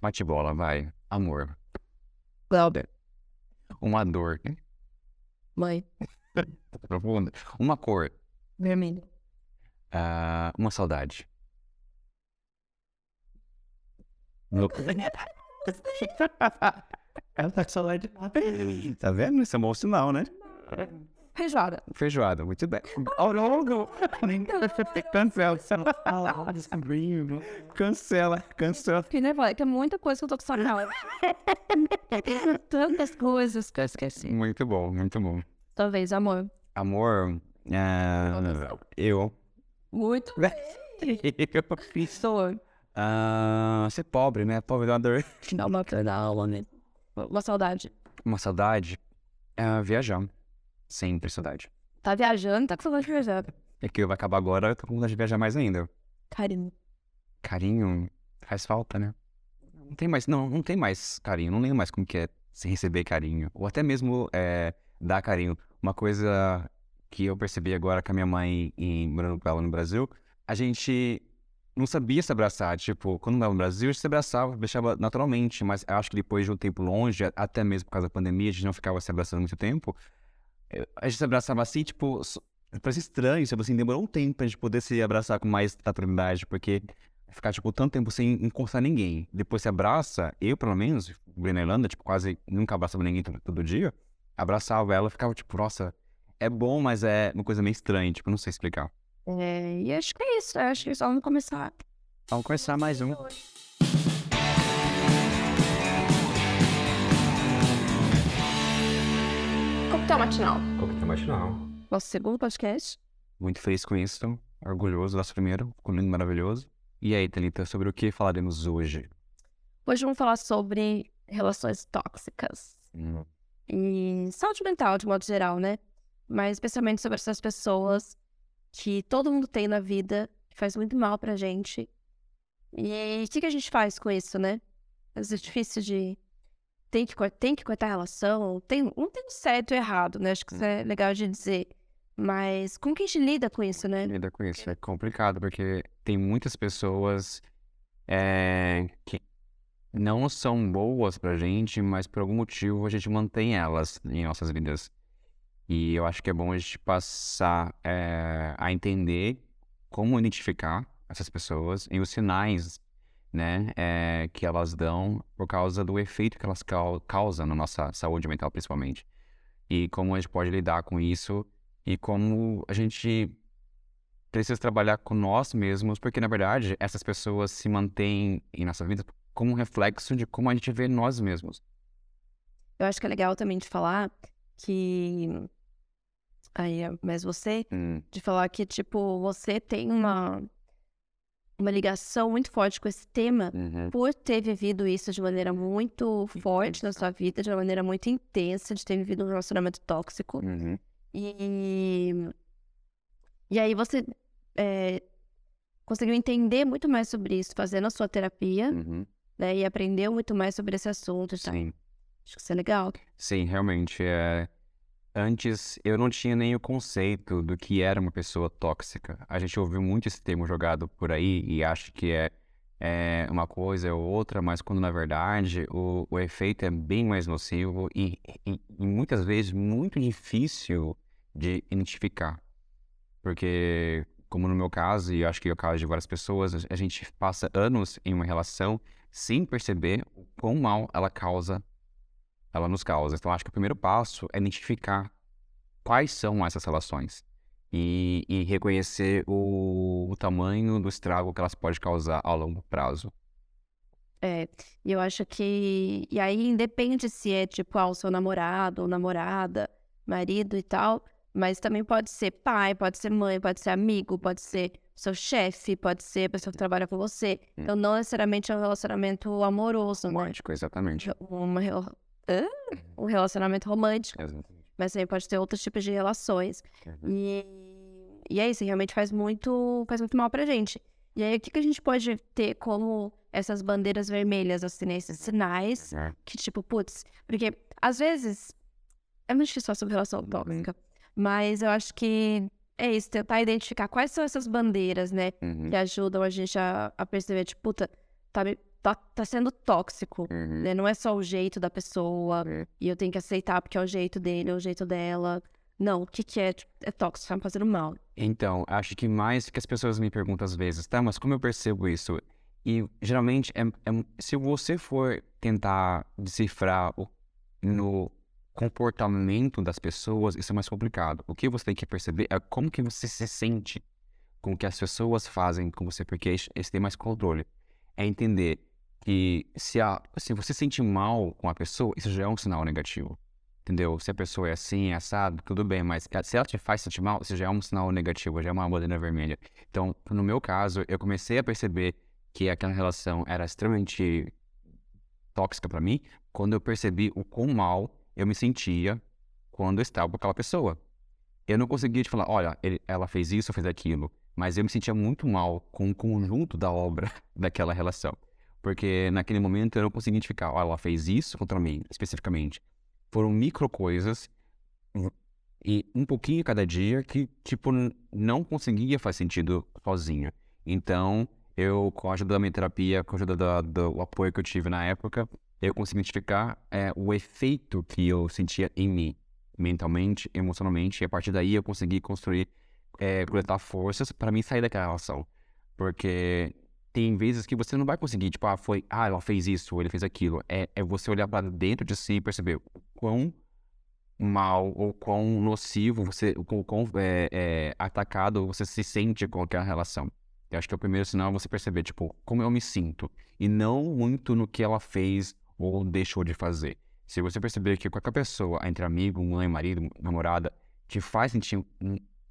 Bate bola, vai. Amor. Glauber. Uma dor. Mãe. Profunda. Uma cor. Vermelho. Ah, uma saudade. No- Ela tá com saudade. Tá vendo? Isso é um bom sinal, né? Feijoada. Feijoada, muito bem. Ao longo. Cancela. Cancela, cancela. Fiquei nervosa, que é muita coisa que eu tô com saudade. Tantas coisas que eu esqueci. Muito bom, muito bom. Talvez, amor. Amor, ah, eu. Muito eu. Sou. Ah, ser pobre, né? Pobre dá dor. Dá uma né? Uma saudade. Uma saudade é viajar. Sempre saudade. Tá viajando, tá com saudade de viajar. É que vai acabar agora, eu tô com vontade de viajar mais ainda. Carinho. Carinho faz falta, né? Não tem mais, não, não tem mais carinho. Não lembro mais como que é se receber carinho. Ou até mesmo é, dar carinho. Uma coisa que eu percebi agora com a minha mãe em, morando com ela no Brasil, a gente não sabia se abraçar. Tipo, quando estava no Brasil, a gente se abraçava, deixava naturalmente. Mas acho que depois de um tempo longe, até mesmo por causa da pandemia, a gente não ficava se abraçando muito tempo. Eu- A gente se abraçava assim, tipo, parece estranho, tipo assim, demorou um tempo pra gente poder se abraçar com mais naturalidade, porque ficar, tipo, tanto tempo sem encostar ninguém. Depois se abraça, eu, pelo menos, na Irlanda, tipo, quase nunca abraçava ninguém todo, todo dia. Abraçava ela, ficava, tipo, nossa, é bom, mas é uma coisa meio estranha, tipo, não sei explicar. É, e acho que é isso. Acho que só vamos começar. Vamos começar mais um. Coquetel matinal. Coquetel matinal. Nosso segundo podcast. Muito feliz com isso, orgulhoso do nosso primeiro, ficou lindo, maravilhoso. E aí, Thalita, sobre o que falaremos hoje? Hoje vamos falar sobre relações tóxicas. Hum, E saúde mental, de modo geral, né? Mas especialmente sobre essas pessoas que todo mundo tem na vida, que faz muito mal pra gente. E o que, que a gente faz com isso, né? Vezes é difícil de. Tem que, tem que cortar a relação. Tem, não tem certo e errado, né? Acho que isso é legal de dizer. Mas como que a gente lida com isso, né? lidar com isso é complicado, porque tem muitas pessoas é, que não são boas pra gente, mas por algum motivo a gente mantém elas em nossas vidas. E eu acho que é bom a gente passar é, a entender como identificar essas pessoas e os sinais, né, é, que elas dão por causa do efeito que elas cau- causam na nossa saúde mental, principalmente. E como a gente pode lidar com isso e como a gente precisa trabalhar com nós mesmos, porque na verdade essas pessoas se mantêm em nossa vida como um reflexo de como a gente vê nós mesmos. Eu acho que é legal também de falar que. Aí, mas você Hum, de falar que, tipo, você tem uma, uma ligação muito forte com esse tema uhum, por ter vivido isso de maneira muito forte na sua vida, de uma maneira muito intensa, de ter vivido um relacionamento tóxico. uhum, E, e aí você é, conseguiu entender muito mais sobre isso fazendo a sua terapia, uhum. né? E aprendeu muito mais sobre esse assunto tal. Sim, Acho que isso é legal. sim, realmente. É... Antes eu não tinha nem o conceito do que era uma pessoa tóxica. A gente ouviu muito esse termo jogado por aí e acha que é, é uma coisa ou outra, mas quando na verdade o, o efeito é bem mais nocivo e, e- e muitas vezes muito difícil de identificar. Porque, como no meu caso, e acho que é o caso de várias pessoas, a gente passa anos em uma relação sem perceber o quão mal ela causa, ela nos causa. Então, acho que o primeiro passo é identificar quais são essas relações e, e reconhecer o, o tamanho do estrago que elas podem causar a longo prazo. É, e eu acho que. E aí, independe se é tipo, ah, o seu namorado ou namorada, marido e tal, mas também pode ser pai, pode ser mãe, pode ser amigo, pode ser seu chefe, pode ser a pessoa que trabalha com você. Então, não necessariamente é um relacionamento amoroso, né? Romântico, exatamente. Uma, Hã? um relacionamento romântico, Exatamente. mas também pode ter outros tipos de relações. Uhum. E, e é isso, realmente faz muito, faz muito mal pra gente. E aí, o que, que a gente pode ter como essas bandeiras vermelhas, assim? Esses sinais É. que, tipo, putz, porque às vezes é muito difícil falar sobre relação tóxica, mas eu acho que é isso, tentar identificar quais são essas bandeiras, né? Uhum. Que ajudam a gente a, a perceber, tipo, puta, tá, me- tá, tá sendo tóxico, Uhum. né? Não é só o jeito da pessoa É. e eu tenho que aceitar porque é o jeito dele, é o jeito dela. Não, o que que é? Tipo, É tóxico, tá me fazendo mal. Então, acho que mais que as pessoas me perguntam às vezes, tá, mas como eu percebo isso? E geralmente, é, é- se você for tentar decifrar o, no comportamento das pessoas, isso é mais complicado. O que você tem que perceber é como que você se sente com o que as pessoas fazem com você, porque esse tem mais controle. É entender que se, a, se você se sente mal com a pessoa, isso já é um sinal negativo. Entendeu? Se a pessoa é assim, é assado, tudo bem, mas se ela te faz sentir mal, isso já é um sinal negativo, já é uma bandeira vermelha. Então, no meu caso, eu comecei a perceber que aquela relação era extremamente tóxica pra mim quando eu percebi o quão mal eu me sentia quando eu estava com aquela pessoa. Eu não conseguia te falar, olha, ele- ela fez isso, fez aquilo, mas eu me sentia muito mal com o conjunto da obra daquela relação. Porque naquele momento eu não conseguia identificar, olha, ela fez isso contra mim, especificamente. Foram micro coisas e um pouquinho cada dia que, tipo, não conseguia fazer sentido sozinho. Então, eu, com a ajuda da minha terapia, com a ajuda da- do apoio que eu tive na época, eu consegui identificar é, o efeito que eu sentia em mim, mentalmente, emocionalmente, e a partir daí eu consegui construir, é, coletar forças para mim sair daquela relação. Porque tem vezes que você não vai conseguir, tipo, ah, foi, ah, ela fez isso, ou ele fez aquilo. É, é você olhar para dentro de si e perceber o quão mal ou quão nocivo você, o quão, é, é, atacado você se sente com aquela relação. Eu acho que é o primeiro sinal é você perceber, tipo, como eu me sinto. E não muito no que ela fez ou deixou de fazer. Se você perceber que qualquer pessoa, entre amigo, mãe, marido, namorada, te faz sentir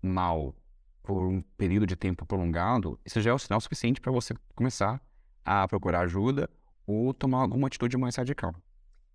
mal por um período de tempo prolongado, isso já é o sinal suficiente para você começar a procurar ajuda ou tomar alguma atitude mais radical.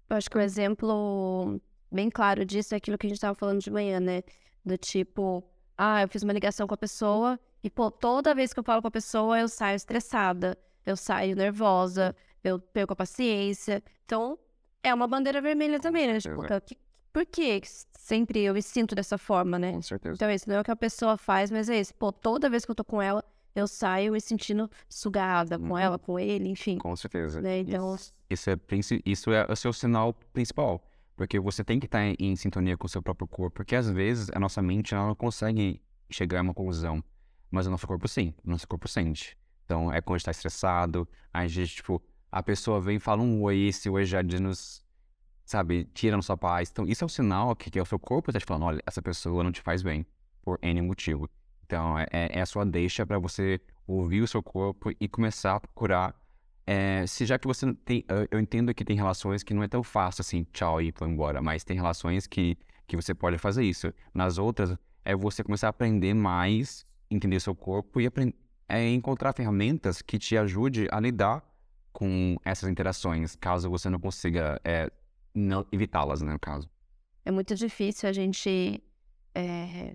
Eu acho que o exemplo bem claro disso é aquilo que a gente estava falando de manhã, né? Do tipo, ah, eu fiz uma ligação com a pessoa e, pô, toda vez que eu falo com a pessoa, eu saio estressada, eu saio nervosa, eu perco a paciência. Então, é uma bandeira vermelha também, né? Tipo, Exato. que- por que sempre eu me sinto dessa forma, né? Com certeza. Então, isso não é o que a pessoa faz, mas é isso. Pô, toda vez que eu tô com ela, eu saio me sentindo sugada com Uhum. ela, com ele, enfim. Com certeza. Né? Então, Isso, isso é, isso é o seu sinal principal. Porque você tem que estar em, em sintonia com o seu próprio corpo. Porque às vezes a nossa mente não consegue chegar a uma conclusão. Mas o nosso corpo sim. O nosso corpo sente. Então é quando a gente tá estressado. A gente, tipo, a pessoa vem e fala um oi, esse oi já nos. Sabe, tira nossa paz. Então isso é um sinal que, que é o seu corpo tá te falando: olha, essa pessoa não te faz bem. Por N motivo. Então é, é é a sua deixa para você ouvir o seu corpo e começar a procurar é, se já que você tem. Eu, entendo que tem relações que não é tão fácil assim, tchau e foi embora, mas tem relações que, que você pode fazer isso. Nas outras, é você começar a aprender mais, entender seu corpo e apren- é, encontrar ferramentas que te ajude a lidar com essas interações, caso você não consiga é, não evitá-las, né, no caso. é muito difícil a gente, é,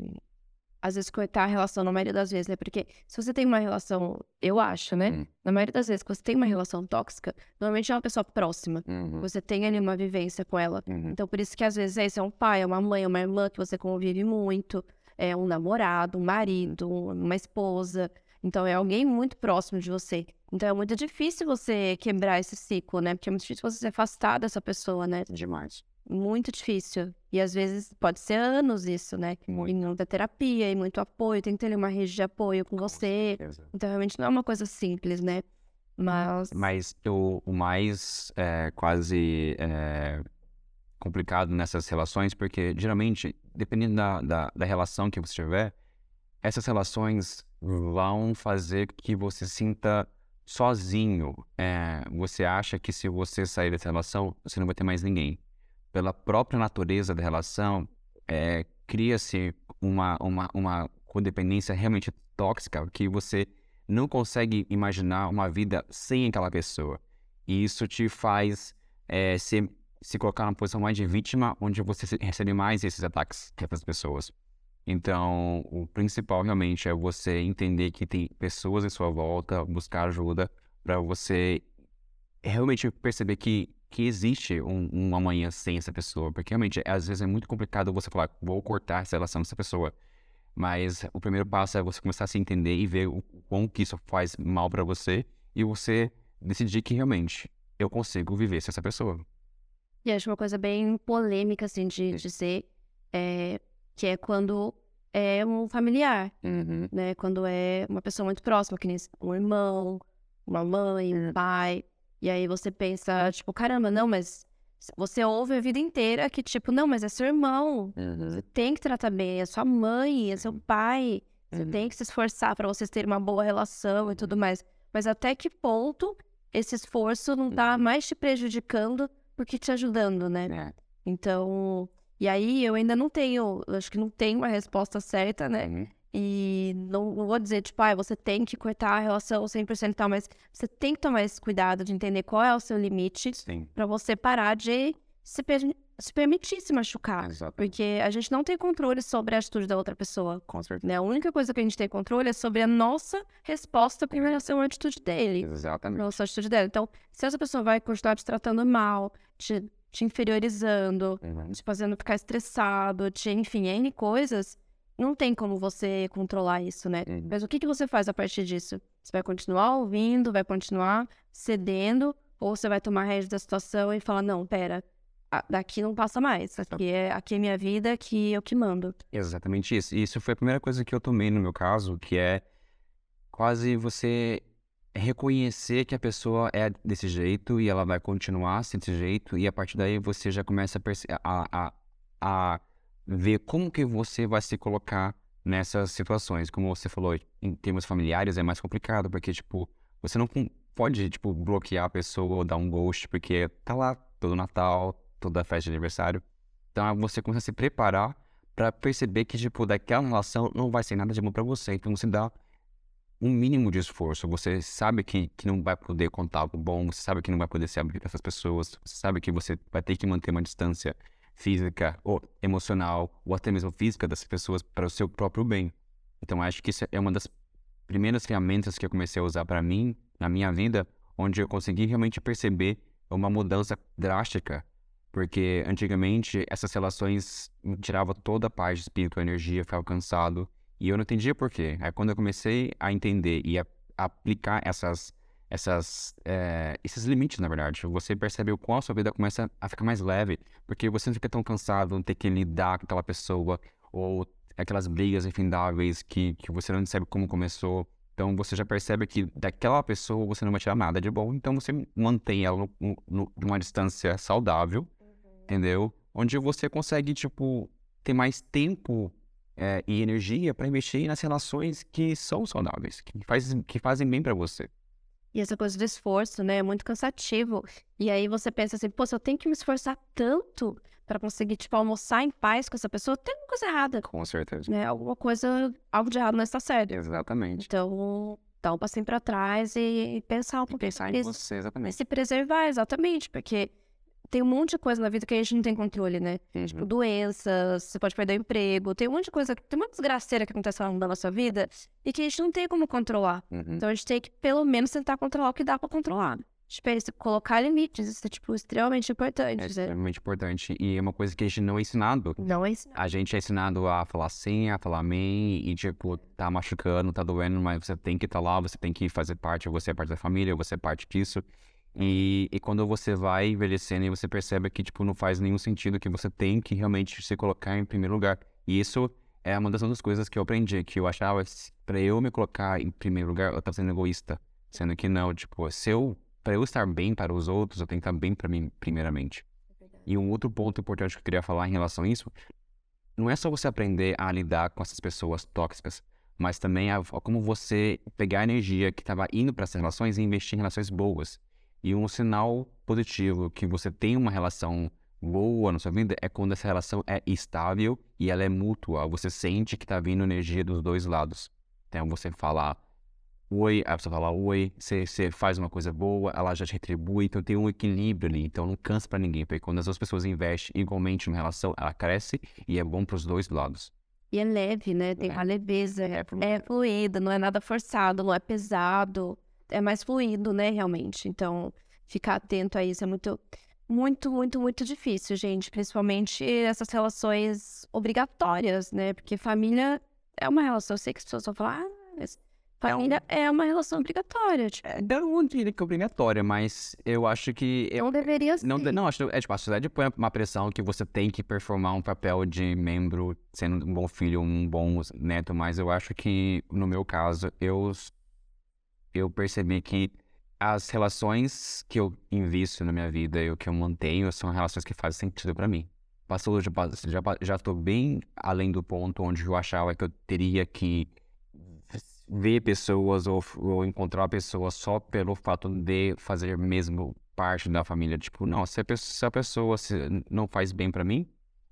às vezes, cortar a relação, na maioria das vezes, né? Porque se você tem uma relação, eu acho, né? Hum. Na maioria das vezes que você tem uma relação tóxica, normalmente é uma pessoa próxima. Uhum, Você tem ali uma vivência com ela. uhum. Então, por isso que às vezes é isso, é um pai, é uma mãe, é uma irmã que você convive muito, é um namorado, um marido, uma esposa. Então, é alguém muito próximo de você. Então, é muito difícil você quebrar esse ciclo, né? Porque é muito difícil você se afastar dessa pessoa, né? Demais. Muito difícil. E às vezes pode ser anos isso, né? E Muito. muita terapia e muito apoio. Tem que ter ali uma rede de apoio com você. certeza. Então, realmente não é uma coisa simples, né? Mas. Mas o, o mais é, quase é, complicado nessas relações, porque geralmente, dependendo da, da, da relação que você tiver, essas relações vão fazer que você sinta sozinho. É, você acha que se você sair dessa relação, você não vai ter mais ninguém. Pela própria natureza da relação, é, cria-se uma, uma, uma codependência realmente tóxica que você não consegue imaginar uma vida sem aquela pessoa. E isso te faz é, se, se colocar numa posição mais de vítima, onde você recebe mais esses ataques dessas pessoas. Então, o principal realmente é você entender que tem pessoas em sua volta, buscar ajuda para você realmente perceber que, que existe um, um amanhã sem essa pessoa. Porque realmente, às vezes é muito complicado você falar, vou cortar essa relação com essa pessoa. Mas o primeiro passo é você começar a se entender e ver o quão que isso faz mal para você e você decidir que realmente eu consigo viver sem essa pessoa. E acho uma coisa bem polêmica, assim, de dizer, é, que é quando é um familiar, Uhum. né? Quando é uma pessoa muito próxima, que nem um irmão, uma mãe, um pai. E aí você pensa, tipo, caramba, não, mas você ouve a vida inteira que, tipo, não, mas é seu irmão. Você tem que tratar bem, é sua mãe, é seu pai. Você Uhum. tem que se esforçar para vocês terem uma boa relação e tudo mais. Mas até que ponto esse esforço não tá Uhum. mais te prejudicando do que te ajudando, né? É. Então, e aí eu ainda não tenho, acho que não tenho uma resposta certa, né? Uhum. E não, não vou dizer, tipo, ah, você tem que cortar a relação 100% e tal, mas você tem que tomar esse cuidado de entender qual é o seu limite para você parar de se, per- se permitir se machucar. exato. Porque a gente não tem controle sobre a atitude da outra pessoa. Com certeza. Né? A única coisa que a gente tem controle é sobre a nossa resposta com relação à atitude dele. Exatamente. relação à atitude dela. Então, se essa pessoa vai continuar te tratando mal, te, te inferiorizando, Uhum. te fazendo ficar estressado, te, enfim, N coisas, não tem como você controlar isso, né? Uhum. Mas o que, que você faz a partir disso? Você vai continuar ouvindo, vai continuar cedendo, ou você vai tomar rédea da situação e falar, não, pera, daqui não passa mais, aqui é, aqui é minha vida, aqui eu que mando. Exatamente isso. E isso foi a primeira coisa que eu tomei no meu caso, que é quase você reconhecer que a pessoa é desse jeito e ela vai continuar assim desse jeito, e a partir daí você já começa a, a, a, a ver como que você vai se colocar nessas situações. Como você falou, em termos familiares é mais complicado, porque, tipo, você não pode, tipo, bloquear a pessoa ou dar um ghost, porque tá lá todo Natal, toda festa de aniversário. Então você começa a se preparar pra perceber que, tipo, daquela relação não vai ser nada de bom pra você. Então você dá um mínimo de esforço. Você sabe que, que não vai poder contar algo bom, você sabe que não vai poder se abrir para essas pessoas, você sabe que você vai ter que manter uma distância física ou emocional, ou até mesmo física dessas pessoas para o seu próprio bem. Então acho que isso é uma das primeiras ferramentas que eu comecei a usar para mim, na minha vida, onde eu consegui realmente perceber uma mudança drástica porque antigamente essas relações me tiravam toda a paz de espírito, a energia, ficava cansado. E eu não entendia por quê. Aí quando eu comecei a entender e a aplicar essas, essas, eh, esses limites, na verdade, você percebe o qual a sua vida começa a ficar mais leve. Porque você não fica tão cansado, não ter que lidar com aquela pessoa, ou aquelas brigas infindáveis que, que você não sabe como começou. Então você já percebe que daquela pessoa você não vai tirar nada de bom, então você mantém ela no, no, no- numa distância saudável entendeu? Onde você consegue, tipo, ter mais tempo é, e energia para investir nas relações que são saudáveis, que, faz, que fazem bem para você. E essa coisa do esforço, né, é muito cansativo. E aí você pensa assim, pô, se eu tenho que me esforçar tanto para conseguir, tipo, almoçar em paz com essa pessoa, tem alguma coisa errada, Com certeza. né? Alguma coisa, algo de errado não está certo. Exatamente. Então, dá um passinho para trás e pensar um pouquinho Pensar sobre em você, E exatamente. se preservar, exatamente, porque tem um monte de coisa na vida que a gente não tem controle, né? Tipo, Uhum. doenças, você pode perder o emprego, tem um monte de coisa, tem uma desgraceira que acontece ao longo da nossa vida e que a gente não tem como controlar. Uhum. Então a gente tem que, pelo menos, tentar controlar o que dá pra controlar. Tipo, é isso, colocar limites, isso é, tipo, extremamente importante. É né? extremamente importante. E é uma coisa que a gente não é ensinado. Não é isso. A gente é ensinado a falar sim, a falar amém, e tipo, tá machucando, tá doendo, mas você tem que estar lá, você tem que fazer parte, você é parte da família, você é parte disso. E, e quando você vai envelhecendo e você percebe que, tipo, não faz nenhum sentido, que você tem que realmente se colocar em primeiro lugar. E isso é uma das outras coisas que eu aprendi, que eu achava, pra eu me colocar em primeiro lugar, eu tava sendo egoísta. Sendo que não, tipo, se eu, pra eu estar bem para os outros, eu tenho que estar bem pra mim, primeiramente. E um outro ponto importante que eu queria falar em relação a isso não é só você aprender a lidar com essas pessoas tóxicas, mas também a, a como você pegar a energia que estava indo para essas relações e investir em relações boas. E um sinal positivo que você tem uma relação boa na sua vida é quando essa relação é estável e ela é mútua. Você sente que tá vindo energia dos dois lados. Então você fala oi, a pessoa fala oi, você, você faz uma coisa boa, ela já te retribui, então tem um equilíbrio ali. Então não cansa pra ninguém, porque quando as duas pessoas investem igualmente numa relação, ela cresce e é bom pros dois lados. E é leve, né? Tem É. uma leveza, É, é, é fluida, não é nada forçado, não é pesado. É mais fluido, né, realmente. Então, ficar atento a isso é muito, muito, muito, muito difícil, gente. Principalmente essas relações obrigatórias, né? Porque família é uma relação. Eu sei que as pessoas vão falar, ah, mas Família é uma relação obrigatória. Tipo, É, não diria que é obrigatória, mas eu acho que. Eu, não deveria ser. não, não, acho é tipo, a sociedade põe uma pressão que você tem que performar um papel de membro, sendo um bom filho, um bom neto, mas eu acho que, no meu caso, eu, eu percebi que as relações que eu invisto na minha vida e o que eu mantenho são relações que fazem sentido pra mim. Passou, já, já, já tô bem além do ponto onde eu achava que eu teria que ver pessoas ou, ou encontrar pessoas só pelo fato de fazer mesmo parte da família. Tipo, não, se a pessoa, se a pessoa se- não faz bem pra mim,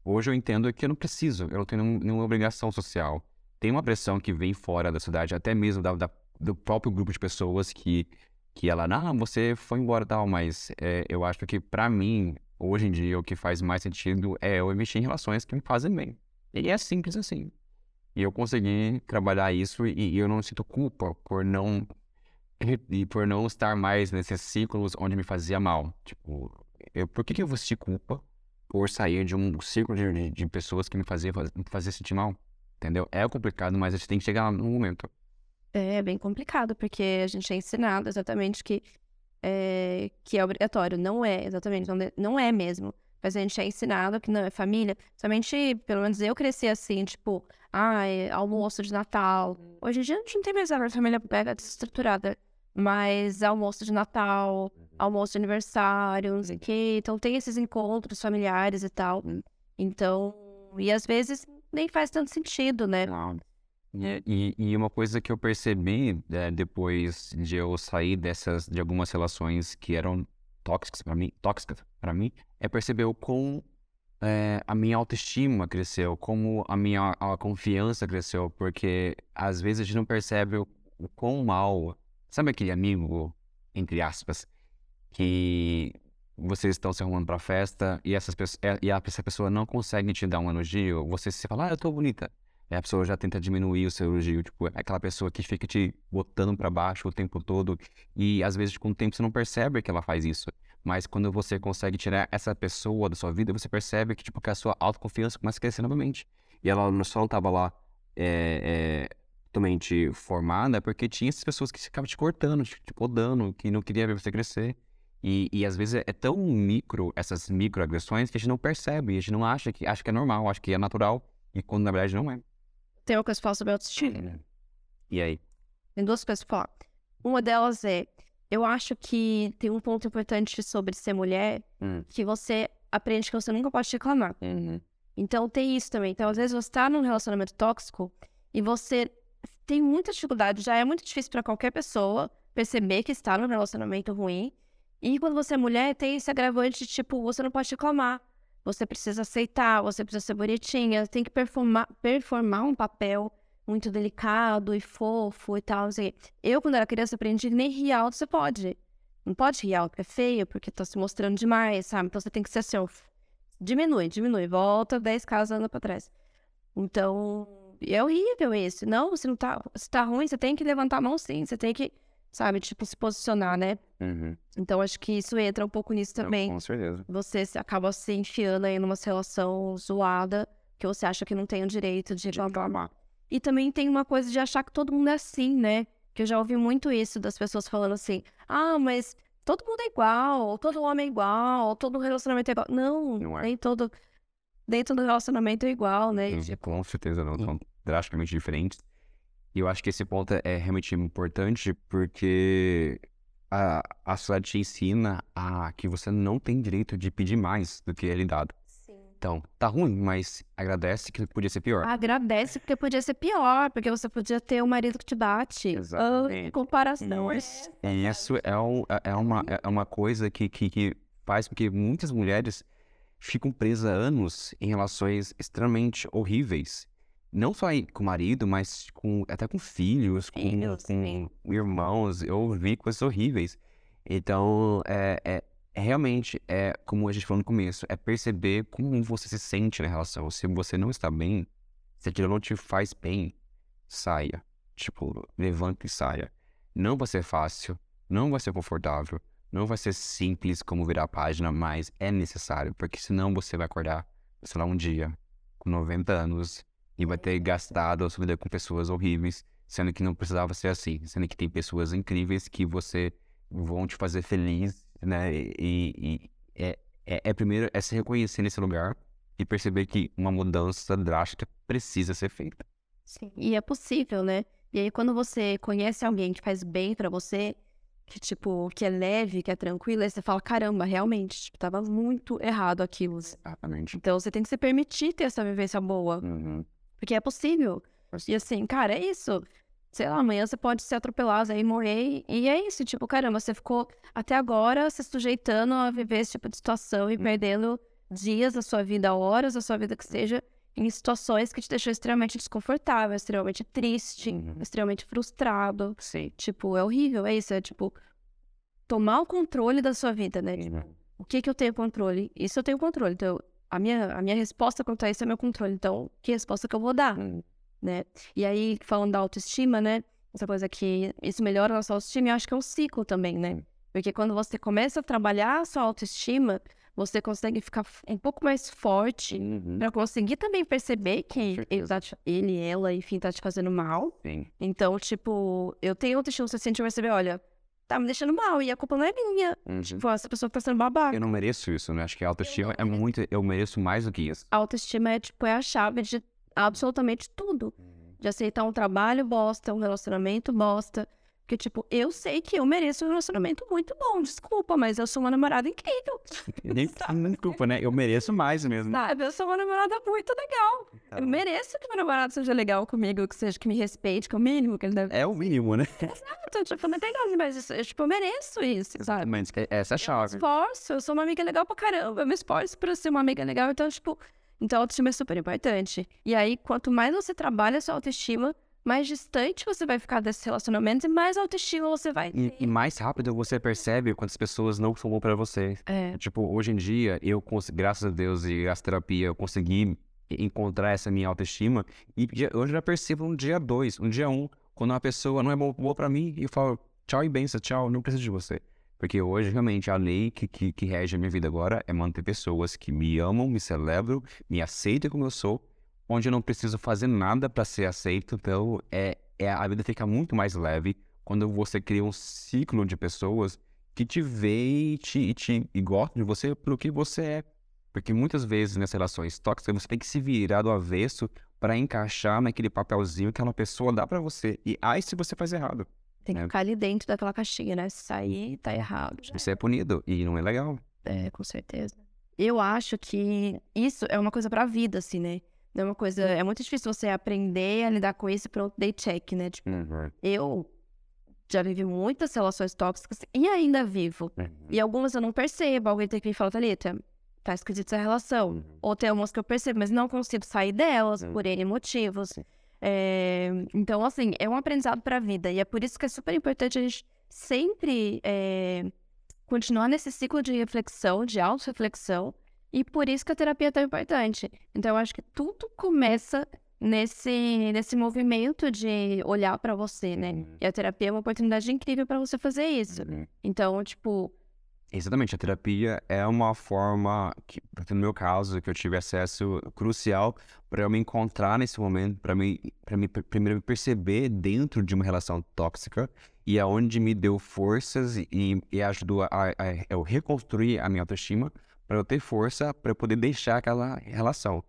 hoje eu entendo que eu não preciso, eu não tenho nenhum- nenhuma obrigação social. Tem uma pressão que vem fora da cidade, até mesmo da, da- do próprio grupo de pessoas que, que ela, ah, você foi embora e tal, mas é, eu acho que pra mim, hoje em dia, o que faz mais sentido é eu investir em relações que me fazem bem. E é simples assim. E eu consegui trabalhar isso e, e eu não sinto culpa por não e por não estar mais nesses ciclos onde me fazia mal. Tipo, eu, por que, que eu vou sentir culpa por sair de um círculo de, de, pessoas que me fazia, faz- me sentir mal? Entendeu? É complicado, mas a gente tem que chegar no momento. É bem complicado, porque a gente é ensinado exatamente que é, que é obrigatório. Não é, exatamente. Não, de- não é mesmo. Mas a gente é ensinado que não é família. Somente, pelo menos eu cresci assim, tipo, ai, almoço de Natal. Hoje em dia a gente não tem mais a família pega desestruturada. Mas almoço de Natal, almoço de aniversário, não sei o quê. Então tem esses encontros familiares e tal. Então, e às vezes nem faz tanto sentido, né? E, e- e uma coisa que eu percebi é, depois de eu sair dessas, de algumas relações que eram tóxicas para mim, tóxicas para mim, é perceber o como é, a minha autoestima cresceu, como a minha a confiança cresceu, porque às vezes a gente não percebe o, o quão mal, sabe aquele amigo, entre aspas, que vocês estão se arrumando pra festa e, essas, e a- essa pessoa não consegue te dar um elogio, você se fala, ah, eu tô bonita. E a pessoa já tenta diminuir o seu elogio, tipo, é aquela pessoa que fica te botando pra baixo o tempo todo. E às vezes, com o tempo, você não percebe que ela faz isso. Mas quando você consegue tirar essa pessoa da sua vida, você percebe que, tipo, que a sua autoconfiança começa a crescer novamente. E ela não só não tava lá é, é, totalmente formada, porque tinha essas pessoas que ficavam te cortando, te, te podando, que não queria ver você crescer. E, e às vezes é tão micro, essas microagressões, que a gente não percebe, a gente não acha que, acha que é normal, acha que é natural. E quando na verdade não é. Tem uma coisa que eu falo sobre autoestima. E aí? Tem duas coisas pra falar. Uma delas é, eu acho que tem um ponto importante sobre ser mulher, Hum. que você aprende que você nunca pode reclamar. Então tem isso também. Então, às vezes, você tá num relacionamento tóxico e você tem muita dificuldade, já é muito difícil pra qualquer pessoa perceber que está num relacionamento ruim. E quando você é mulher, tem esse agravante de, tipo, você não pode reclamar. Você precisa aceitar, você precisa ser bonitinha, tem que performar, performar um papel muito delicado e fofo e tal. Assim. Eu, quando era criança, aprendi que nem rir alto você pode. Não pode rir alto, é feio, porque tá se mostrando demais, sabe? Então você tem que ser assim, diminui, diminui, volta 10 casas anda pra trás. Então, é horrível isso. Não, você não tá, se tá ruim, você tem que levantar a mão sim, você tem que, sabe, tipo, se posicionar, né? Uhum. Então, acho que isso entra um pouco nisso também. Com certeza. Você acaba se enfiando aí numa relação zoada, que você acha que não tem o direito de reclamar. E também tem uma coisa de achar que todo mundo é assim, né? Que eu já ouvi muito isso das pessoas falando assim: ah, mas todo mundo é igual, todo homem é igual, todo relacionamento é igual. Não, Não é. nem todo. Nem todo relacionamento é igual, né? Hum, Tipo, Com certeza não, são drasticamente diferentes. E eu acho que esse ponto é realmente importante porque a, a sociedade te ensina a que você não tem direito de pedir mais do que é lhe dado. Então, tá ruim, mas agradece que podia ser pior. agradece porque podia ser pior, porque você podia ter um marido que te bate. Exatamente. Ah, comparação. é Mas isso é, um- é- é uma, é uma coisa que, que, que faz com que muitas mulheres ficam presas há anos em relações extremamente horríveis. Não só com o marido, mas com, até com filhos, com, Filhos, com irmãos. Eu vi coisas horríveis. Então, é, é- é realmente, é como a gente falou no começo, é perceber como você se sente na relação. Se você não está bem, se aquilo não te faz bem, saia. Tipo, levante e saia. Não vai ser fácil, não vai ser confortável, não vai ser simples como virar a página, mas é necessário, porque senão você vai acordar, sei lá, um dia, com 90 anos, e vai ter gastado a sua vida com pessoas horríveis, sendo que não precisava ser assim, sendo que tem pessoas incríveis que você vão te fazer feliz, né? E, e é, é, é primeiro é se reconhecer nesse lugar e perceber que uma mudança drástica precisa ser feita. Sim, e é possível, né? E aí quando você conhece alguém que faz bem pra você, que tipo, que é leve, que é tranquilo, aí você fala, caramba, realmente, tipo, tava muito errado aquilo. Exatamente. Então você tem que se permitir ter essa vivência boa, Uhum. Porque é possível. E assim, cara, é isso. Sei lá, amanhã você pode ser atropelado aí morrer. E é isso, tipo, caramba, você ficou até agora se sujeitando a viver esse tipo de situação e perdendo dias da sua vida, horas da sua vida que seja, em situações que te deixou extremamente desconfortável, extremamente triste, Uhum. extremamente frustrado. Sim. Tipo, é horrível, é isso, é tipo tomar o controle da sua vida, né? Tipo, o que que eu tenho controle? Isso eu tenho controle. Então, a minha, a minha resposta quanto a isso é meu controle. Então, que resposta que eu vou dar? Uhum. né? E aí, falando da autoestima, né? Essa coisa que isso melhora a nossa autoestima, eu acho que é um ciclo também, né? Porque quando você começa a trabalhar a sua autoestima, você consegue ficar um pouco mais forte Uhum. pra conseguir também perceber que ele, tá te- ele, ela, enfim, tá te fazendo mal. Sim. Então, tipo, eu tenho autoestima suficiente pra perceber, olha, tá me deixando mal e a culpa não é minha. Uhum. Tipo, essa pessoa tá sendo babaca. Eu não mereço isso, né? Acho que a autoestima é muito. Eu mereço mais do que isso. A autoestima é, tipo, é a chave de absolutamente tudo. Uhum. De aceitar um trabalho bosta, um relacionamento bosta. Porque, tipo, eu sei que eu mereço um relacionamento muito bom, desculpa, mas eu sou uma namorada incrível. Nem nem culpa, né? Eu mereço mais mesmo. Sabe? Eu sou uma namorada muito legal. Tá. Eu mereço que meu namorado seja legal comigo, que seja que me respeite, que é o mínimo que ele deve. É o mínimo, né? Exato, tipo, não tem nada mais isso. Eu, tipo, eu mereço isso, sabe? Mas é- essa é a Eu me chave. esforço, eu sou uma amiga legal pra caramba, eu me esforço pra ser uma amiga legal, então, tipo, então a autoestima é super importante. E aí, quanto mais você trabalha a sua autoestima, mais distante você vai ficar desses relacionamentos e mais autoestima você vai E, ter. e mais rápido você percebe quantas pessoas não são bom pra você. É, Tipo, hoje em dia, eu, graças a Deus e a terapia, eu consegui encontrar essa minha autoestima. E eu já percebo um dia dois, um dia um, quando uma pessoa não é boa, boa pra mim, e eu falo, tchau e benção, tchau, não preciso de você. Porque hoje, realmente, a lei que, que, que rege a minha vida agora é manter pessoas que me amam, me celebram, me aceitam como eu sou, onde eu não preciso fazer nada pra ser aceito. Então, é, é, a vida fica muito mais leve quando você cria um ciclo de pessoas que te vê e, te, te, e gosta de você pelo que você é. Porque muitas vezes nas relações tóxicas você tem que se virar do avesso para encaixar naquele papelzinho que aquela pessoa dá pra você. E ai se você faz errado. tem que É. ficar ali dentro daquela caixinha, né? Se sair, tá errado. já Você é punido e não é legal. É, com certeza. Eu acho que isso é uma coisa pra vida, assim, né? É uma coisa. É muito difícil você aprender a lidar com isso e pronto, dei check, né? Tipo, eu já vivi muitas relações tóxicas e ainda vivo. E algumas eu não percebo. Alguém tem que me falar, Thalita, tá esquisita essa relação. Ou tem algumas que eu percebo, mas não consigo sair delas Uhum. por N motivos. É, Então, assim, é um aprendizado pra vida. E é por isso que é super importante a gente sempre é, continuar nesse ciclo de reflexão, de auto-reflexão. E por isso que a terapia é tão importante. Então, eu acho que tudo começa nesse, nesse movimento de olhar pra você, né? E a terapia é uma oportunidade incrível pra você fazer isso. Uhum. Então, tipo, Exatamente, a terapia é uma forma, que, no meu caso, que eu tive acesso crucial para eu me encontrar nesse momento, para me, para me primeiro me perceber dentro de uma relação tóxica e aonde me deu forças e, e ajudou a, a, a eu reconstruir a minha autoestima para eu ter força para poder deixar aquela relação.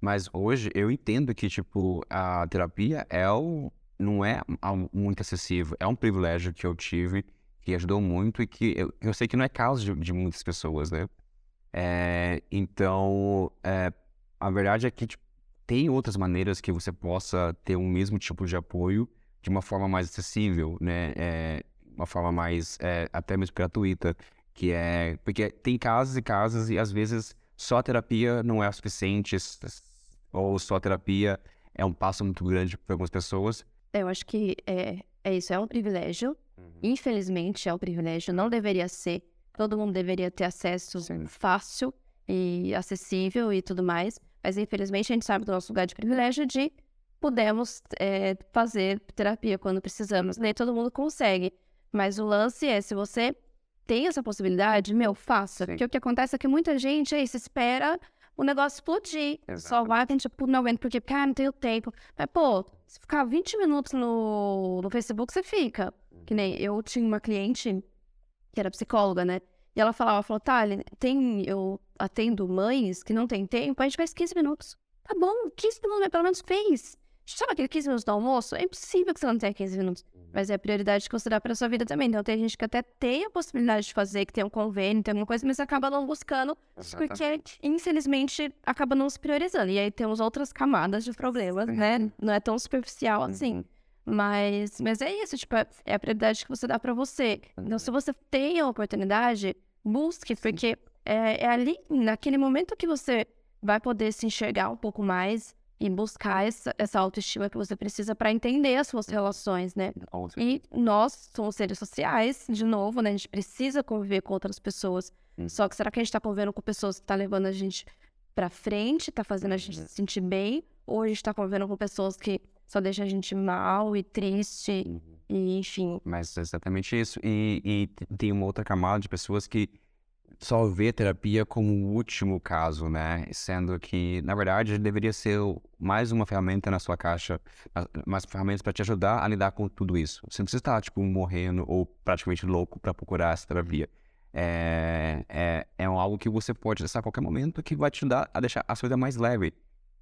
Mas hoje eu entendo que tipo a terapia é o, não é muito acessível, é um privilégio que eu tive que ajudou muito e que eu, eu sei que não é caso de, de muitas pessoas, né? É, então, é, a verdade é que tipo, tem outras maneiras que você possa ter o mesmo tipo de apoio de uma forma mais acessível, né? É, uma forma mais, é, até mesmo gratuita, que é... Porque tem casos e casos e às vezes só a terapia não é o suficiente ou só a terapia é um passo muito grande para algumas pessoas. eu acho que é, é isso, é um privilégio. Infelizmente, é um privilégio, não deveria ser. Todo mundo deveria ter acesso Sim. fácil e acessível e tudo mais. Mas, infelizmente, a gente sabe do nosso lugar de privilégio de podemos é, fazer terapia quando precisamos. Nem todo mundo consegue. Mas o lance é, se você tem essa possibilidade, meu, faça. Sim. Porque o que acontece é que muita gente aí se espera o negócio explodir. Só Exato. vai, tem tipo, não aguento, porque, cara, não tenho tempo. Mas, pô, Se ficar 20 minutos no, no Facebook, você fica. Que nem eu tinha uma cliente que era psicóloga, né? E ela falava, falou, tá, tem, eu atendo mães que não tem tempo, a gente faz 15 minutos. Tá bom, 15 minutos, pelo menos fez. Sabe aquele 15 minutos do almoço? É impossível que você não tenha 15 minutos. Uhum. Mas é a prioridade que você dá para sua vida também. Então tem gente que até tem a possibilidade de fazer, que tem um convênio, tem alguma coisa, mas acaba não buscando, Exatamente. porque infelizmente acaba não se priorizando. E aí temos outras camadas de problemas, né? Não é tão superficial assim. Uhum. Mas, mas é isso, tipo, é a prioridade que você dá para você. Então, se você tem a oportunidade, busque, porque é, é ali, naquele momento que você vai poder se enxergar um pouco mais e buscar essa, essa autoestima que você precisa para entender as suas relações, né? E nós somos seres sociais, de novo, né? A gente precisa conviver com outras pessoas. Hum. Só que será que a gente está convivendo com pessoas que estão tá levando a gente para frente, tá fazendo a gente uhum. se sentir bem? Ou a gente está convivendo com pessoas que só deixam a gente mal e triste, uhum. e enfim. Mas é exatamente isso. E, e tem uma outra camada de pessoas que só vê terapia como o último caso, né? Sendo que, na verdade, deveria ser mais uma ferramenta na sua caixa, mais ferramentas para te ajudar a lidar com tudo isso. Você não precisa estar, tipo, morrendo ou praticamente louco para procurar essa terapia. É, é, é algo que você pode acessar a qualquer momento que vai te ajudar a deixar a sua vida mais leve.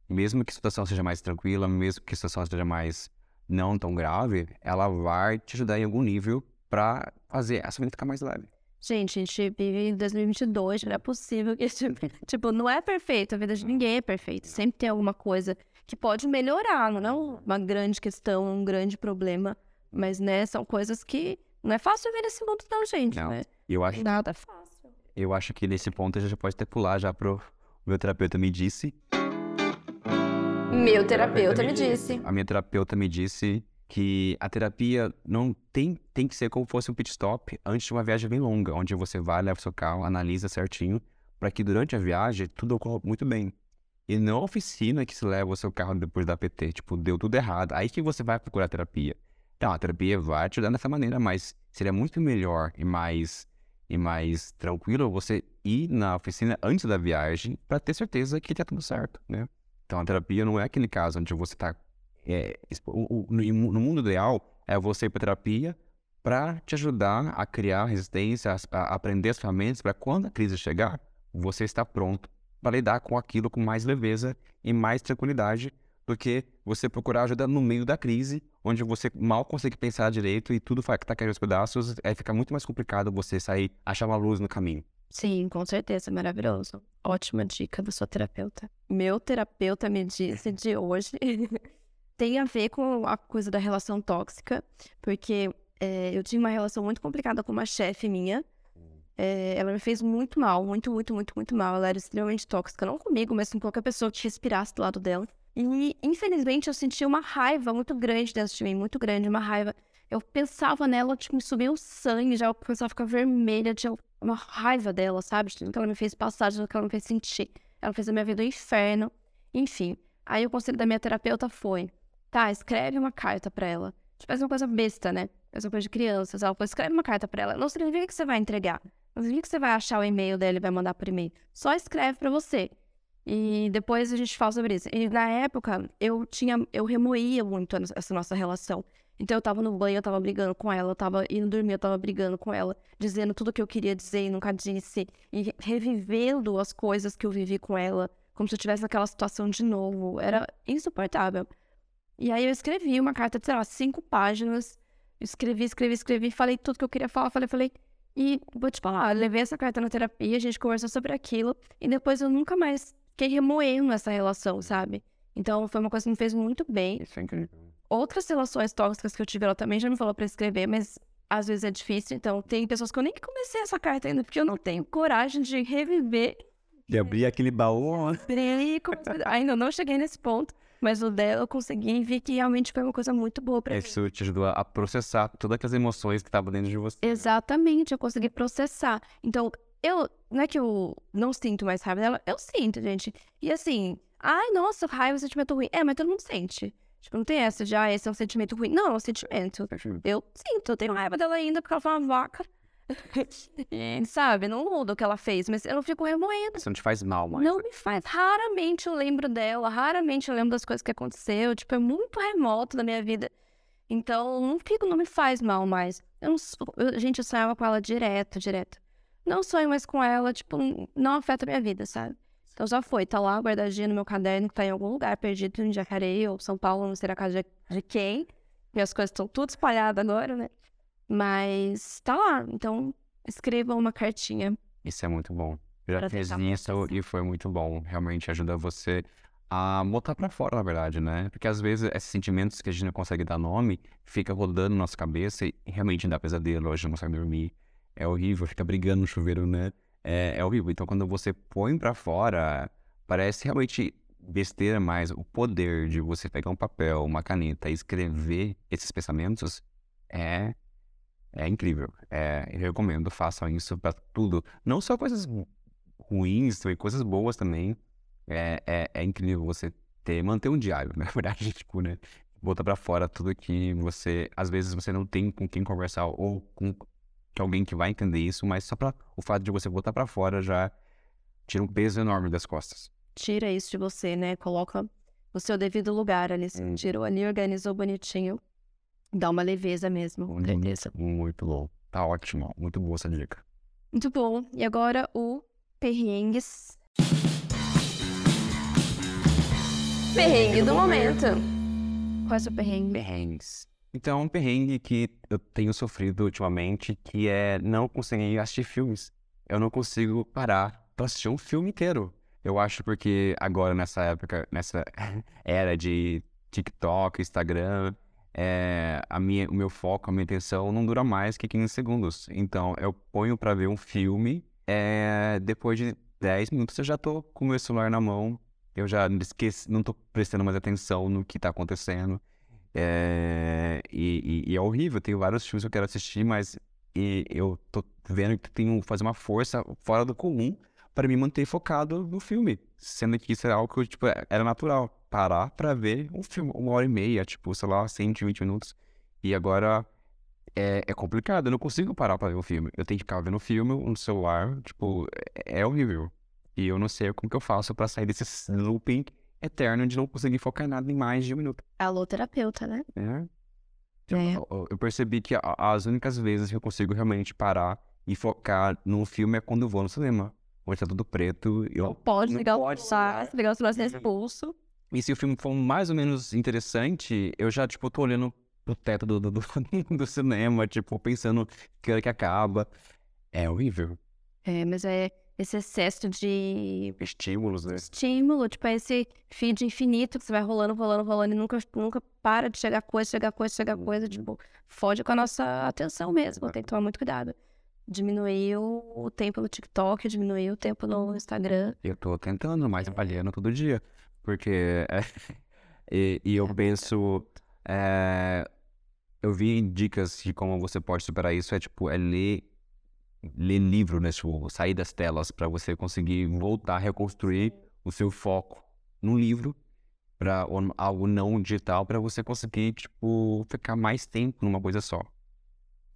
Mesmo que a situação seja mais tranquila, mesmo que a situação seja mais não tão grave, ela vai te ajudar em algum nível para fazer a sua vida ficar mais leve. Gente, a gente vive em 2022, não é possível que, tipo, não é perfeito, a vida de ninguém é perfeita. Sempre tem alguma coisa que pode melhorar, não é uma grande questão, um grande problema, mas, né, são coisas que não é fácil ver nesse mundo não, gente, não. né? Eu acho... Nada fácil. Eu acho que nesse ponto a gente já pode até pular já pro... O meu terapeuta me disse... Meu terapeuta me disse. A minha terapeuta me disse que a terapia não tem, tem que ser como fosse um pit stop antes de uma viagem bem longa, onde você vai, leva seu carro, analisa certinho, para que durante a viagem tudo ocorra muito bem. E não a oficina que se leva o seu carro depois da PT, tipo, deu tudo errado. Aí que você vai procurar terapia. Então, a terapia vai te ajudar dessa maneira, mas seria muito melhor e mais e mais tranquilo você ir na oficina antes da viagem para ter certeza que tá tudo certo, né? Então, a terapia não é aquele caso onde você tá é, no mundo ideal, é você ir para terapia para te ajudar a criar resistência, a aprender as ferramentas para quando a crise chegar, você está pronto para lidar com aquilo com mais leveza e mais tranquilidade do que você procurar ajuda no meio da crise, onde você mal consegue pensar direito e tudo está caindo aos pedaços, aí fica muito mais complicado você sair, achar uma luz no caminho. Sim, com certeza, maravilhoso. Ótima dica do seu terapeuta. Meu terapeuta me disse de hoje tem a ver com a coisa da relação tóxica, porque é, eu tinha uma relação muito complicada com uma chefe minha. É, ela me fez muito mal, muito, muito, muito, muito mal. Ela era extremamente tóxica, não comigo, mas com qualquer pessoa que respirasse do lado dela. E, infelizmente, eu sentia uma raiva muito grande dentro de mim, muito grande, uma raiva. Eu pensava nela, tipo, me subia o sangue, já começava a ficar vermelha, tinha uma raiva dela, sabe? Tudo que ela me fez passar, tudo que ela me fez sentir. Ela fez a minha vida um inferno. Enfim, aí o conselho da minha terapeuta foi: Tá, escreve uma carta pra ela. Tipo, faz uma coisa besta, né? Faz uma coisa de crianças. Ela falou, escreve uma carta pra ela. Não significa que você vai entregar. Não significa que você vai achar o e-mail dela e vai mandar por e-mail. Só escreve pra você. E depois a gente fala sobre isso. E na época, eu tinha... Eu remoía muito essa nossa relação. Então eu tava no banho, eu tava brigando com ela, eu tava indo dormir, eu tava brigando com ela, dizendo tudo que eu queria dizer e nunca disse, e revivendo as coisas que eu vivi com ela, como se eu tivesse naquela situação de novo. Era insuportável. E aí eu escrevi uma carta de, sei lá, cinco páginas. Escrevi, escrevi, escrevi, falei tudo que eu queria falar, falei, falei. E vou te falar, levei essa carta na terapia, a gente conversou sobre aquilo, e depois eu nunca mais fiquei remoendo essa relação, sabe? Então foi uma coisa que me fez muito bem. Isso é incrível. Outras relações tóxicas que eu tive, ela também já me falou para escrever, mas às vezes é difícil. Então tem pessoas que eu nem comecei essa carta ainda, porque eu não tenho coragem de reviver. De abrir aquele baú. Abrir, ainda não cheguei nesse ponto. Mas o dela eu consegui e vi que realmente foi uma coisa muito boa pra Isso mim. Isso te ajudou a processar todas aquelas emoções que estavam dentro de você. Exatamente, eu consegui processar. Então, eu. Não é que eu não sinto mais raiva dela, eu sinto, gente. E assim, ai, nossa, raiva é um sentimento ruim. É, mas todo mundo sente. Tipo, não tem essa ah, esse é um sentimento ruim. Não, é um sentimento. Eu sinto, eu tenho raiva dela ainda porque ela foi uma vaca. e, sabe, não muda o que ela fez, mas eu não fico remoendo. Isso não te faz mal, mas. Não me faz. Raramente eu lembro dela, raramente eu lembro das coisas que aconteceu. Tipo, é muito remoto da minha vida. Então, não fico, não me faz mal mais. Eu eu, gente, eu sonhava com ela direto, direto. Não sonho mais com ela, tipo, não afeta a minha vida, sabe? Então já foi, tá lá guardadinha no meu caderno, que tá em algum lugar perdido em Jacareí ou São Paulo, não sei a casa de, de quem. E as coisas estão tudo espalhadas agora, né? Mas tá lá, então escreva uma cartinha. Isso é muito bom. Eu já fiz isso e foi muito bom. Realmente ajuda você a botar pra fora, na verdade, né? Porque às vezes esses sentimentos que a gente não consegue dar nome fica rodando na nossa cabeça e realmente dá pesadelo, a gente não consegue dormir. É horrível, fica brigando no chuveiro, né? É, é horrível. Então quando você põe pra fora, parece realmente besteira, mas o poder de você pegar um papel, uma caneta e escrever esses pensamentos é é incrível. É, eu recomendo, façam isso para tudo. Não só coisas ruins, também coisas boas também. É, é, é incrível você ter, manter um diário, na verdade, tipo, né? Botar para fora tudo que você, às vezes você não tem com quem conversar ou com alguém que vai entender isso, mas só para o fato de você botar para fora já tira um peso enorme das costas. Tira isso de você, né? Coloca no seu devido lugar ali, hum. tirou ali, organizou bonitinho. Dá uma leveza mesmo. Muito, muito bom. Tá ótimo. Muito boa essa dica. Muito bom. E agora o perrengues. Perrengue do momento. Qual é o seu perrengue? Perrengues. Então, um perrengue que eu tenho sofrido ultimamente, que é não conseguir assistir filmes. Eu não consigo parar pra assistir um filme inteiro. Eu acho porque agora, nessa época, nessa era de TikTok, Instagram, é, a minha, o meu foco, a minha atenção não dura mais que 15 segundos. Então, eu ponho para ver um filme, é, depois de 10 minutos eu já tô com o meu celular na mão, eu já esqueci, não tô prestando mais atenção no que tá acontecendo. É, e, e, e, é horrível, tem vários filmes que eu quero assistir, mas eu tô vendo que tenho que fazer uma força fora do comum para me manter focado no filme. Sendo que isso é algo que tipo, era natural. Parar para ver um filme, uma hora e meia, tipo, sei lá, 120 minutos. E agora é, é complicado, eu não consigo parar para ver um filme. Eu tenho que ficar vendo um filme no celular, tipo, é, é horrível. E eu não sei como que eu faço para sair desse looping eterno de não conseguir focar em nada em mais de um minuto. Alô, terapeuta, né? É. Então, é. Eu, eu, percebi que as únicas vezes que eu consigo realmente parar e focar num filme é quando eu vou no cinema onde tá tudo preto. Eu não pode ligar o celular, ligar o celular sem expulso. E se o filme for mais ou menos interessante, eu já, tipo, tô olhando pro teto do, do, do, cinema, tipo, pensando que hora que acaba. É horrível. É, mas é esse excesso de... Estímulos, né? Estímulo, tipo, é esse feed infinito que você vai rolando, rolando, rolando e nunca, nunca para de chegar coisa, chegar coisa, chegar coisa, uhum. tipo, fode com a nossa atenção mesmo, tem que tomar muito cuidado diminuiu o tempo no TikTok, diminuiu o tempo no Instagram. Eu tô tentando, mas avaliando todo dia. Porque. É, e, e, eu é. penso. É, eu vi dicas de como você pode superar isso. É tipo, é ler, ler livro, né? Tipo, sair das telas para você conseguir voltar a reconstruir o seu foco no livro para algo não digital para você conseguir, tipo, ficar mais tempo numa coisa só.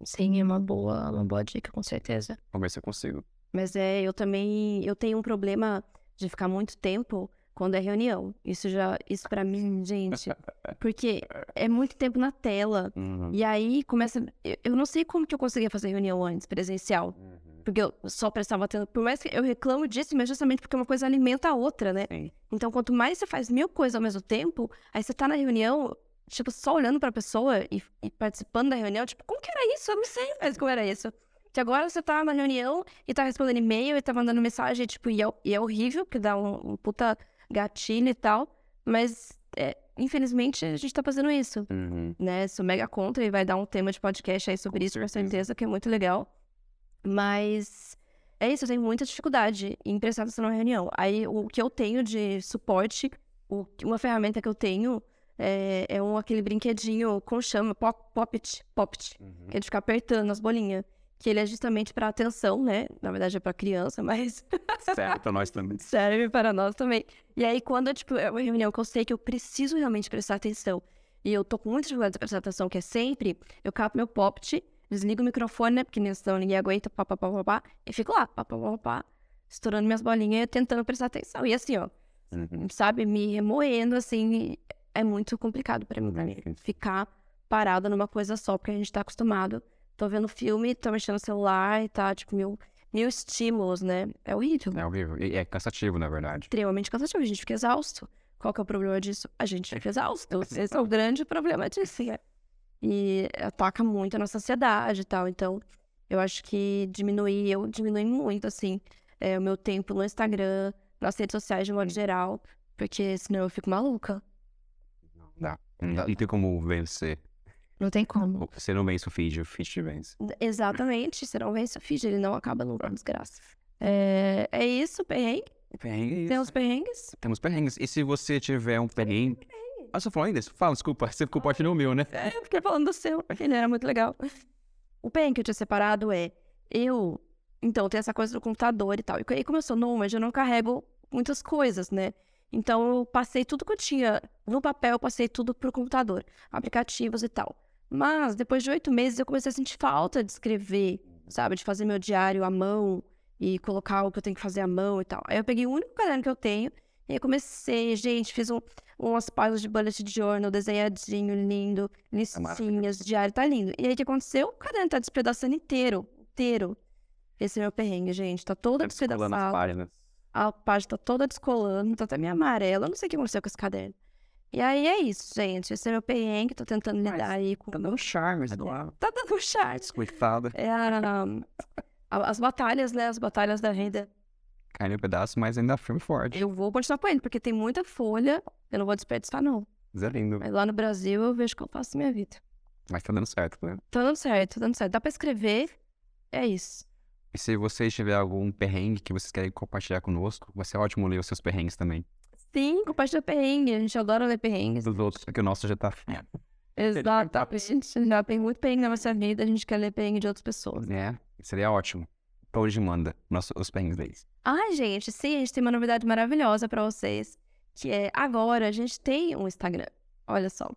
Sim, é uma boa, uma boa dica, com certeza. Vamos ver se eu consigo. Mas é, eu também, eu tenho um problema de ficar muito tempo quando é reunião. Isso já, isso para mim, gente, porque é muito tempo na tela. Uhum. E aí começa, eu, eu, não sei como que eu conseguia fazer reunião antes, presencial. Uhum. Porque eu só prestava atenção, por mais que eu reclamo disso, mas justamente porque uma coisa alimenta a outra, né? Sim. Então, quanto mais você faz mil coisas ao mesmo tempo, aí você tá na reunião, tipo, só olhando pra pessoa e, e, participando da reunião, tipo, como que era isso? Eu não sei mais como era isso. Que agora você tá na reunião e tá respondendo e-mail e tá mandando mensagem, tipo, e é, e é horrível, porque dá um, um, puta gatilho e tal, mas é, infelizmente a gente tá fazendo isso, uhum. né? Sou mega contra e vai dar um tema de podcast aí sobre com isso, com certeza, que é muito legal. Mas é isso, eu tenho muita dificuldade em prestar atenção na reunião. Aí o que eu tenho de suporte, o, uma ferramenta que eu tenho é, é um aquele brinquedinho com chama, pop, poppet, poppet, uhum. que é de ficar apertando as bolinhas. Que ele é justamente para atenção, né? Na verdade é para criança, mas. Serve para nós também. Serve para nós também. E aí, quando tipo, é uma reunião que eu sei que eu preciso realmente prestar atenção, e eu tô com muita dificuldade de prestar atenção, que é sempre, eu capo meu poppet, desligo o microfone, né? Porque senão ninguém aguenta, pá, pá, pá, pá, pá. E fico lá, pá, pá, pá, pá, estourando minhas bolinhas e tentando prestar atenção. E assim, ó, Uhum. sabe, me remoendo, assim, é muito complicado pra mim, pra mim ficar parada numa coisa só, porque a gente tá acostumado. Tô vendo filme, tô mexendo no celular e tá, tipo, mil, mil estímulos, né? É horrível. É horrível. E é cansativo, na verdade. Extremamente cansativo, a gente fica exausto. Qual que é o problema disso? A gente fica exausto. Esse é o grande problema disso, né? E ataca muito a nossa ansiedade e tal. Então, eu acho que diminuir, eu diminui muito, assim, é, o meu tempo no Instagram, nas redes sociais de modo geral, porque senão eu fico maluca. Não dá. Não. Não tem como vencer. Não tem como. Você não vence o feed, o feed te vence. Exatamente, você não vence o feed, ele não acaba nunca, desgraça. É, é isso, perrengue. Perrengue. Tem os perrengues. Temos perrengues. E se você tiver um perrengue. Ah, você falou ainda? Fala, desculpa. Você ficou parte no meu, né? É, eu fiquei falando do seu, ele era muito legal. O perrengue que eu tinha separado é, eu, então, tem essa coisa do computador e tal. E aí, como eu sou nômade, eu não carrego muitas coisas, né? Então, eu passei tudo que eu tinha no papel, eu passei tudo pro computador, aplicativos e tal. Mas, depois de oito meses, eu comecei a sentir falta de escrever, sabe? De fazer meu diário à mão e colocar o que eu tenho que fazer à mão e tal. Aí eu peguei o único caderno que eu tenho e aí comecei, gente, fiz um, umas páginas de bullet journal, desenhadinho, lindo, listinhas, diário, tá lindo. E aí o que aconteceu? O caderno tá despedaçando inteiro, inteiro. Esse é meu perrengue, gente, tá todo despedaçado. páginas. A página tá toda descolando, tá até meio amarela, eu não sei o que aconteceu com esse caderno. E aí é isso, gente, esse é meu perrengue, tô tentando Mas lidar aí com... Tá dando charme, É. lá. Tá dando charme. Coitada. É a, a- as batalhas, né, as batalhas da vida. Cai no pedaço, mas ainda firme e forte. Eu vou continuar com ele, porque tem muita folha, eu não vou desperdiçar, não. Mas é lindo. Mas lá no Brasil eu vejo que eu faço minha vida. Mas tá dando certo, né? Tá dando certo, tá dando certo. Dá pra escrever, é isso. E se vocês tiverem algum perrengue que vocês querem compartilhar conosco, vai ser ótimo ler os seus perrengues também. Sim, compartilha perrengue, a gente adora ler perrengues. Dos outros, porque o nosso já tá. Exatamente. Já tem muito perrengue na nossa vida, a gente quer ler perrengue de outras pessoas. É, seria ótimo. Pra hoje manda nosso, os perrengues deles. Ai, gente, sim, a gente tem uma novidade maravilhosa pra vocês, que é agora a gente tem um Instagram. Olha só.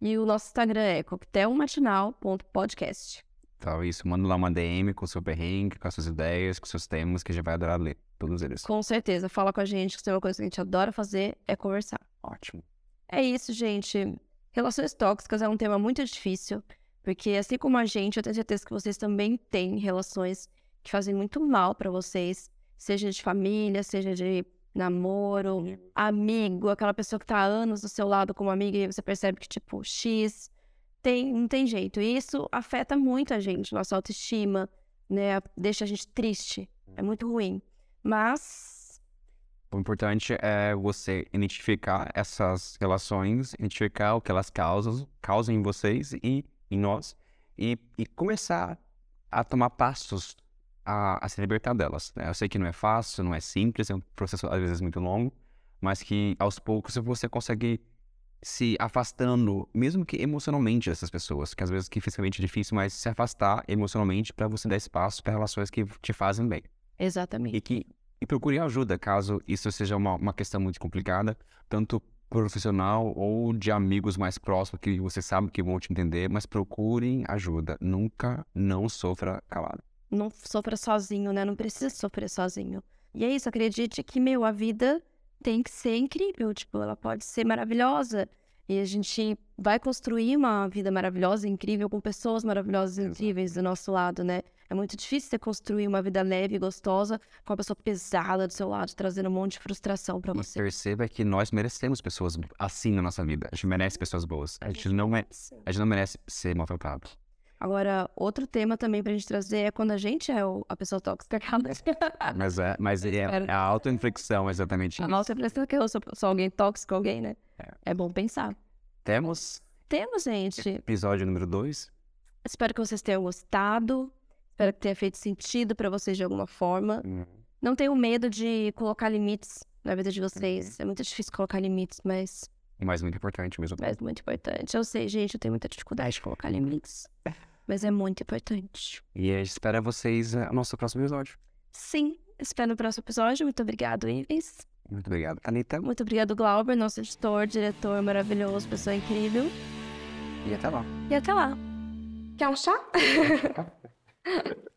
E o nosso Instagram é coquetelmatinal.podcast. Então, isso, manda lá uma DM com o seu perrengue, com as suas ideias, com os seus temas, que a gente vai adorar ler todos eles. Com certeza, fala com a gente, que tem uma coisa que a gente adora fazer é conversar. Ótimo. É isso, gente. Relações tóxicas é um tema muito difícil, porque assim como a gente, eu tenho certeza que vocês também têm relações que fazem muito mal pra vocês, seja de família, seja de namoro, amigo, aquela pessoa que tá há anos do seu lado como amiga e você percebe que, tipo, X, tem, não tem jeito. E isso afeta muito a gente, nossa autoestima, né? Deixa a gente triste. É muito ruim. Mas O importante é você identificar essas relações, identificar o que elas causam, causam em vocês e em nós, e, e começar a tomar passos a, a se libertar delas. né? Eu sei que não é fácil, não é simples, é um processo às vezes muito longo, mas que aos poucos você consegue se afastando, mesmo que emocionalmente dessas pessoas, que às vezes que fisicamente é difícil, mas se afastar emocionalmente para você dar espaço para relações que te fazem bem. exatamente. E que e procure ajuda caso isso seja uma, uma questão muito complicada, tanto profissional ou de amigos mais próximos que você sabe que vão te entender, mas procurem ajuda. Nunca não sofra calado. não sofra sozinho, né? Não precisa sofrer sozinho. E é isso, acredite que, meu, a vida tem que ser incrível, tipo, ela pode ser maravilhosa. E a gente vai construir uma vida maravilhosa, incrível, com pessoas maravilhosas e incríveis do nosso lado, né? É muito difícil você construir uma vida leve e gostosa com uma pessoa pesada do seu lado, trazendo um monte de frustração pra E você. perceba que nós merecemos pessoas assim na nossa vida. A gente merece pessoas boas. A gente não, me- a gente não merece ser maltratado. Agora, outro tema também pra gente trazer é quando a gente é o- a pessoa tóxica. Mas é, mas é, é a autoinflexão, exatamente. A impressão é que eu sou, sou alguém tóxico, alguém, né? É. É bom pensar. Temos Temos, gente. episódio número 2. Espero que vocês tenham gostado. Espero que tenha feito sentido pra vocês de alguma forma. Não tenham medo de colocar limites na vida de vocês. É muito difícil colocar limites, mas, Mas muito importante mesmo. mas muito importante. Eu sei, gente, eu tenho muita dificuldade de colocar limites. Mas é muito importante. E a gente espera vocês eh, no nosso próximo episódio. Sim, espero no próximo episódio. Muito obrigado, Ives. Muito obrigado, Anitta. Muito obrigado, Glauber, nosso editor, diretor maravilhoso, pessoa incrível. E até lá. E até lá. Quer um chá?